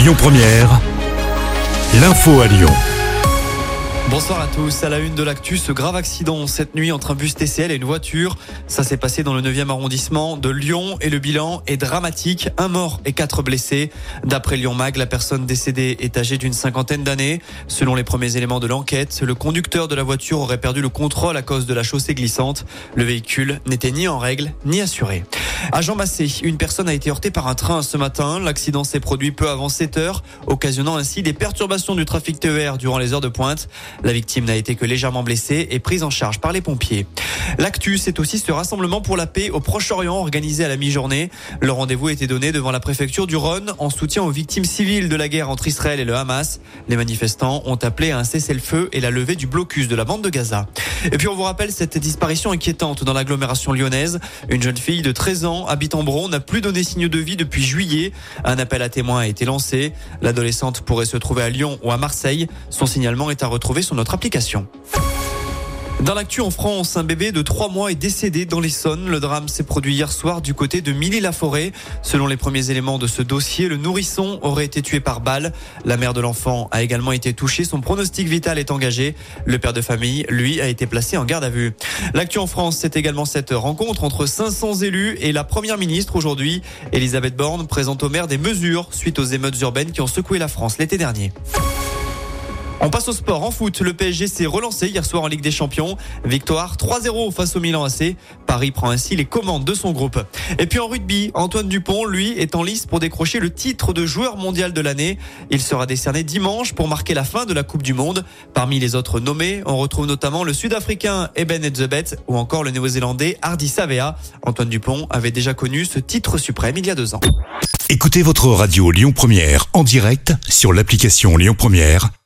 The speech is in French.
Lyon Première, l'info à Lyon. Bonsoir à tous. À la une de l'actu, ce grave accident cette nuit entre un bus TCL et une voiture. Ça s'est passé dans le 9e arrondissement de Lyon et le bilan est dramatique. Un mort et quatre blessés. D'après Lyon Mag, la personne décédée est âgée d'une cinquantaine d'années. Selon les premiers éléments de l'enquête, le conducteur de la voiture aurait perdu le contrôle à cause de la chaussée glissante. Le véhicule n'était ni en règle ni assuré. À Jean Massé, une personne a été heurtée par un train ce matin. L'accident s'est produit peu avant 7 heures, occasionnant ainsi des perturbations du trafic TER durant les heures de pointe. La victime n'a été que légèrement blessée et prise en charge par les pompiers. L'actu, c'est aussi ce rassemblement pour la paix au Proche-Orient organisé à la mi-journée. Le rendez-vous a été donné devant la préfecture du Rhône en soutien aux victimes civiles de la guerre entre Israël et le Hamas. Les manifestants ont appelé à un cessez-le-feu et la levée du blocus de la bande de Gaza. Et puis on vous rappelle cette disparition inquiétante dans l'agglomération lyonnaise. Une jeune fille de 13 ans habite en Bron n'a plus donné signe de vie depuis juillet. Un appel à témoins a été lancé. L'adolescente pourrait se trouver à Lyon ou à Marseille. Son signalement est à retrouver sur notre application. Dans l'actu en France, un bébé de 3 mois est décédé dans l'Essonne. Le drame s'est produit hier soir du côté de Milly-la-Forêt. Selon les premiers éléments de ce dossier, le nourrisson aurait été tué par balle. La mère de l'enfant a également été touchée. Son pronostic vital est engagé. Le père de famille, lui, a été placé en garde à vue. L'actu en France, c'est également cette rencontre entre 500 élus et la première ministre aujourd'hui. Elisabeth Borne présente au maire des mesures suite aux émeutes urbaines qui ont secoué la France l'été dernier. On passe au sport. En foot, le PSG s'est relancé hier soir en Ligue des Champions. Victoire 3-0 face au Milan AC. Paris prend ainsi les commandes de son groupe. Et puis en rugby, Antoine Dupont, lui, est en lice pour décrocher le titre de joueur mondial de l'année. Il sera décerné dimanche pour marquer la fin de la Coupe du Monde. Parmi les autres nommés, on retrouve notamment le Sud-Africain Eben Etzebeth ou encore le Néo-Zélandais Hardy Savea. Antoine Dupont avait déjà connu ce titre suprême il y a deux ans. Écoutez votre radio Lyon Première en direct sur l'application Lyon Première,